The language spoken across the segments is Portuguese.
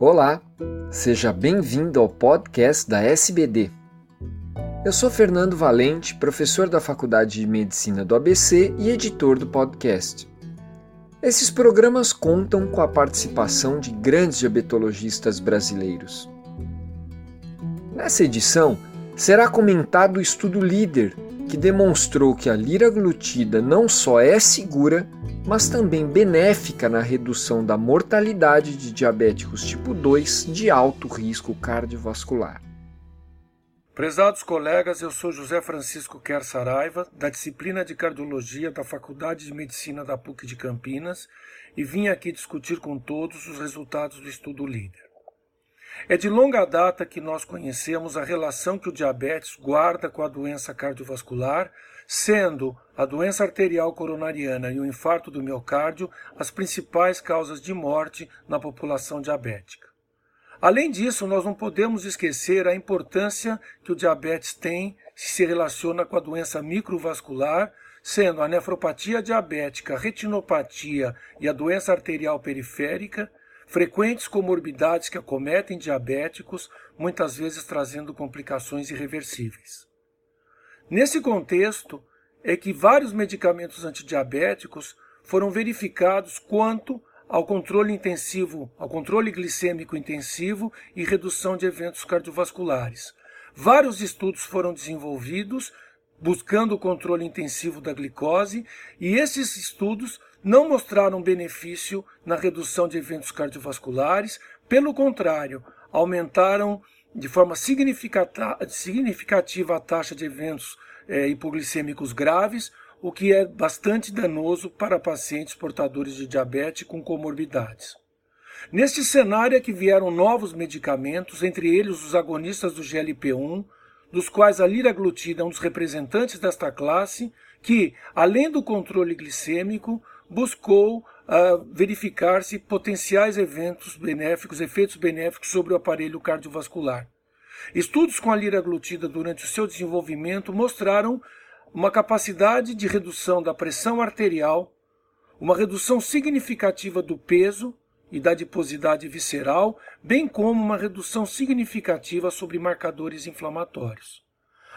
Olá, seja bem-vindo ao podcast da SBD. Eu sou Fernando Valente, professor da Faculdade de Medicina do ABC e editor do podcast. Esses programas contam com a participação de grandes diabetologistas brasileiros. Nessa edição, será comentado o estudo líder que demonstrou que a liraglutida não só é segura, mas também benéfica na redução da mortalidade de diabéticos tipo 2 de alto risco cardiovascular. Prezados colegas, eu sou José Francisco Quer Saraiva, da disciplina de Cardiologia da Faculdade de Medicina da PUC de Campinas, e vim aqui discutir com todos os resultados do estudo líder. É de longa data que nós conhecemos a relação que o diabetes guarda com a doença cardiovascular, sendo a doença arterial coronariana e o infarto do miocárdio as principais causas de morte na população diabética. Além disso, nós não podemos esquecer a importância que o diabetes tem se se relaciona com a doença microvascular, sendo a nefropatia diabética, a retinopatia e a doença arterial periférica frequentes comorbidades que acometem diabéticos, muitas vezes trazendo complicações irreversíveis. Nesse contexto, é que vários medicamentos antidiabéticos foram verificados quanto ao controle intensivo, ao controle glicêmico intensivo e redução de eventos cardiovasculares. Vários estudos foram desenvolvidos buscando o controle intensivo da glicose, e esses estudos não mostraram benefício na redução de eventos cardiovasculares, pelo contrário, aumentaram de forma significativa a taxa de eventos é, hipoglicêmicos graves, o que é bastante danoso para pacientes portadores de diabetes com comorbidades. Neste cenário é que vieram novos medicamentos, entre eles os agonistas do GLP-1, dos quais a liraglutida é um dos representantes desta classe, que, além do controle glicêmico, buscou uh, verificar-se potenciais eventos benéficos, efeitos benéficos sobre o aparelho cardiovascular. Estudos com a liraglutida durante o seu desenvolvimento mostraram uma capacidade de redução da pressão arterial, uma redução significativa do peso e da adiposidade visceral, bem como uma redução significativa sobre marcadores inflamatórios.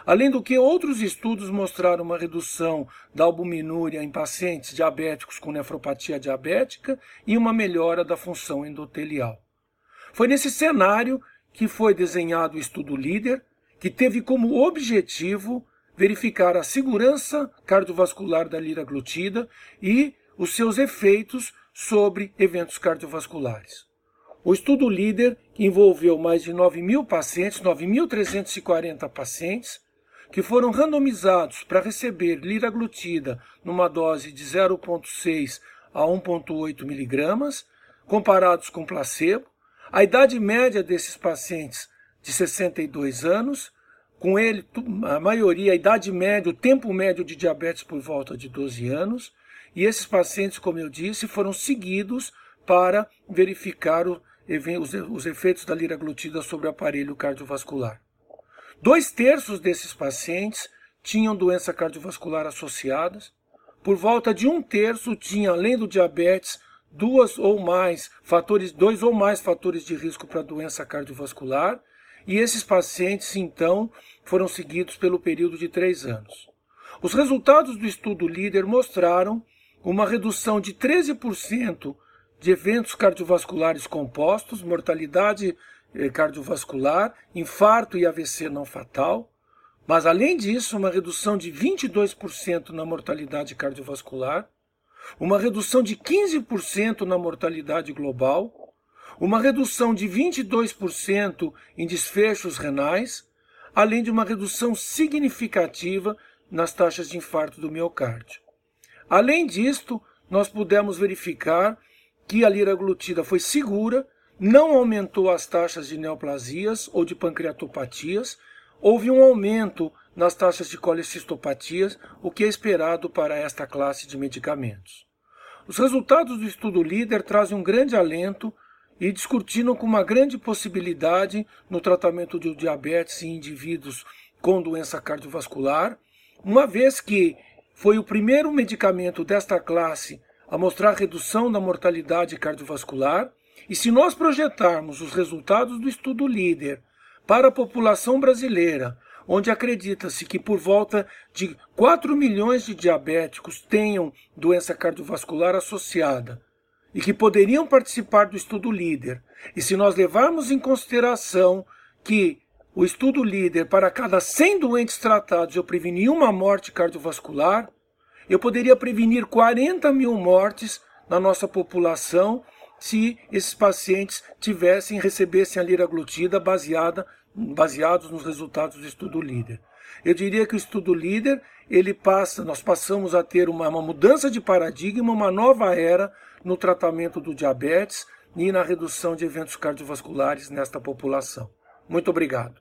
Além do que, outros estudos mostraram uma redução da albuminúria em pacientes diabéticos com nefropatia diabética e uma melhora da função endotelial. Foi nesse cenário que foi desenhado o estudo líder, que teve como objetivo verificar a segurança cardiovascular da liraglutida e os seus efeitos sobre eventos cardiovasculares. O estudo líder, que envolveu mais de 9 mil pacientes, 9.340 pacientes, que foram randomizados para receber liraglutida numa dose de 0,6 a 1,8 miligramas, comparados com placebo. A idade média desses pacientes de 62 anos, com ele a maioria, a idade média, o tempo médio de diabetes por volta de 12 anos, e esses pacientes, como eu disse, foram seguidos para verificar o, os efeitos da liraglutida sobre o aparelho cardiovascular. Dois terços desses pacientes tinham doença cardiovascular associadas. Por volta de um terço tinha, além do diabetes, duas ou mais fatores, dois ou mais fatores de risco para doença cardiovascular. E esses pacientes, então, foram seguidos pelo período de três anos. Os resultados do estudo líder mostraram uma redução de 13% de eventos cardiovasculares compostos, mortalidade eh, cardiovascular, infarto e AVC não fatal, mas além disso, uma redução de 22% na mortalidade cardiovascular, uma redução de 15% na mortalidade global, uma redução de 22% em desfechos renais, além de uma redução significativa nas taxas de infarto do miocárdio. Além disto, nós pudemos verificar que a liraglutida foi segura não aumentou as taxas de neoplasias ou de pancreatopatias, houve um aumento nas taxas de colecistopatias, o que é esperado para esta classe de medicamentos. Os resultados do estudo líder trazem um grande alento e discutiram com uma grande possibilidade no tratamento de diabetes em indivíduos com doença cardiovascular, uma vez que foi o primeiro medicamento desta classe a mostrar redução da mortalidade cardiovascular. E se nós projetarmos os resultados do estudo líder para a população brasileira, onde acredita-se que por volta de 4 milhões de diabéticos tenham doença cardiovascular associada e que poderiam participar do estudo líder, e se nós levarmos em consideração que o estudo líder, para cada 100 doentes tratados, eu preveni uma morte cardiovascular, eu poderia prevenir 40 mil mortes na nossa população se esses pacientes tivessem recebessem a liraglutida baseada baseados nos resultados do estudo líder. Eu diria que o estudo líder, ele passa, nós passamos a ter uma, uma mudança de paradigma, uma nova era no tratamento do diabetes e na redução de eventos cardiovasculares nesta população. Muito obrigado.